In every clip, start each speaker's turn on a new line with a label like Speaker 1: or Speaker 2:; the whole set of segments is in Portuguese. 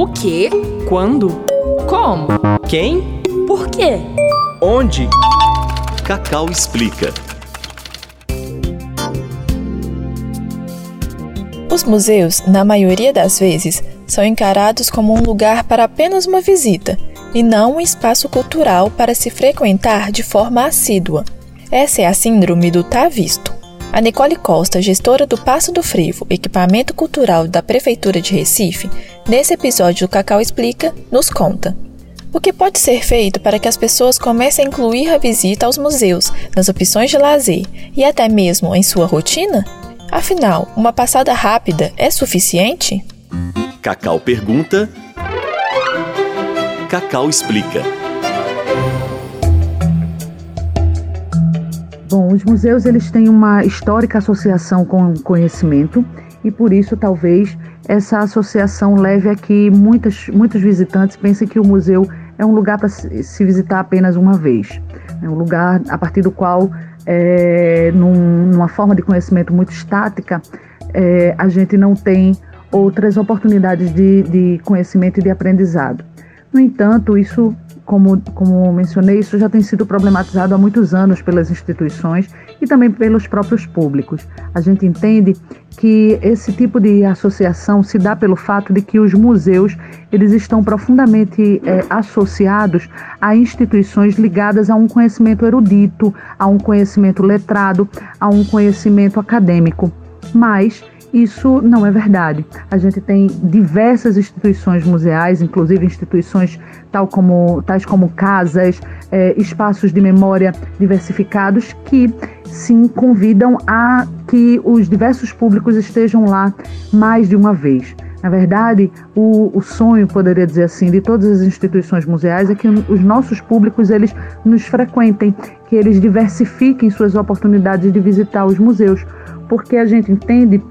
Speaker 1: O quê?
Speaker 2: Quando?
Speaker 1: Como?
Speaker 2: Quem?
Speaker 1: Por quê?
Speaker 2: Onde?
Speaker 3: Cacau explica.
Speaker 4: Os museus, na maioria das vezes, são encarados como um lugar para apenas uma visita e não um espaço cultural para se frequentar de forma assídua. Essa é a síndrome do tá visto. A Nicole Costa, gestora do Passo do Frevo, equipamento cultural da Prefeitura de Recife, nesse episódio do Cacau Explica, nos conta. O que pode ser feito para que as pessoas comecem a incluir a visita aos museus nas opções de lazer e até mesmo em sua rotina? Afinal, uma passada rápida é suficiente?
Speaker 3: Cacau pergunta. Cacau explica.
Speaker 5: Bom, os museus eles têm uma histórica associação com o conhecimento e por isso talvez essa associação leve a que muitas, muitos visitantes pensem que o museu é um lugar para se visitar apenas uma vez. É um lugar a partir do qual é, num, numa forma de conhecimento muito estática, é, a gente não tem outras oportunidades de, de conhecimento e de aprendizado. No entanto, isso, como, como mencionei, isso já tem sido problematizado há muitos anos pelas instituições e também pelos próprios públicos. A gente entende que esse tipo de associação se dá pelo fato de que os museus eles estão profundamente é, associados a instituições ligadas a um conhecimento erudito, a um conhecimento letrado, a um conhecimento acadêmico. Mas isso não é verdade. A gente tem diversas instituições museais, inclusive instituições tal como, tais como casas, é, espaços de memória diversificados, que sim convidam a que os diversos públicos estejam lá mais de uma vez. Na verdade, o, o, sonho, poderia dizer assim, de todas as instituições museais é que os nossos públicos eles nos frequentem, que eles diversifiquem suas oportunidades de visitar os museus, porque a gente entende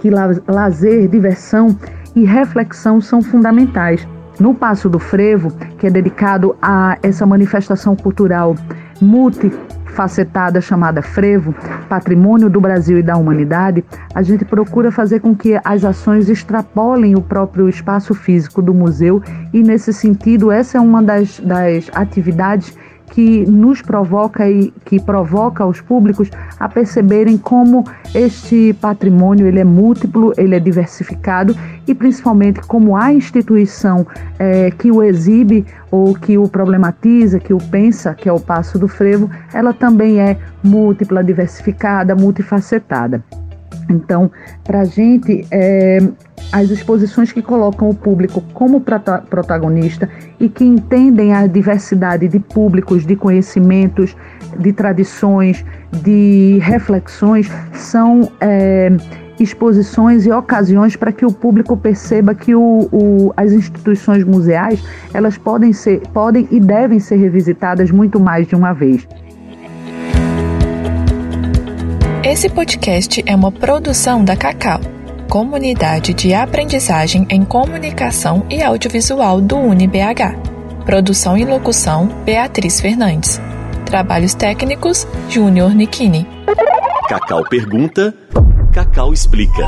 Speaker 5: que lazer, diversão e reflexão são fundamentais. No Passo do Frevo, que é dedicado a essa manifestação cultural multifacetada chamada Frevo, patrimônio do Brasil e da humanidade, a gente procura fazer com que as ações extrapolem o próprio espaço físico do museu e, nesse sentido, essa é uma das, das atividades que nos provoca e que provoca os públicos a perceberem como este patrimônio ele é múltiplo, ele é diversificado e principalmente como a instituição é, que o exibe ou que o problematiza, que o pensa, que é o Passo do Frevo, ela também é múltipla, diversificada, multifacetada. Então, para a gente, é, as exposições que colocam o público como protagonista e que entendem a diversidade de públicos, de conhecimentos, de tradições, de reflexões, são é, exposições e ocasiões para que o público perceba que o, o, as instituições museais elas podem ser, podem e devem ser revisitadas muito mais de uma vez.
Speaker 4: Esse podcast é uma produção da Cacau, comunidade de aprendizagem em comunicação e audiovisual do UniBH. Produção e locução: Beatriz Fernandes. Trabalhos técnicos: Júnior Nikini.
Speaker 3: Cacau pergunta, Cacau explica.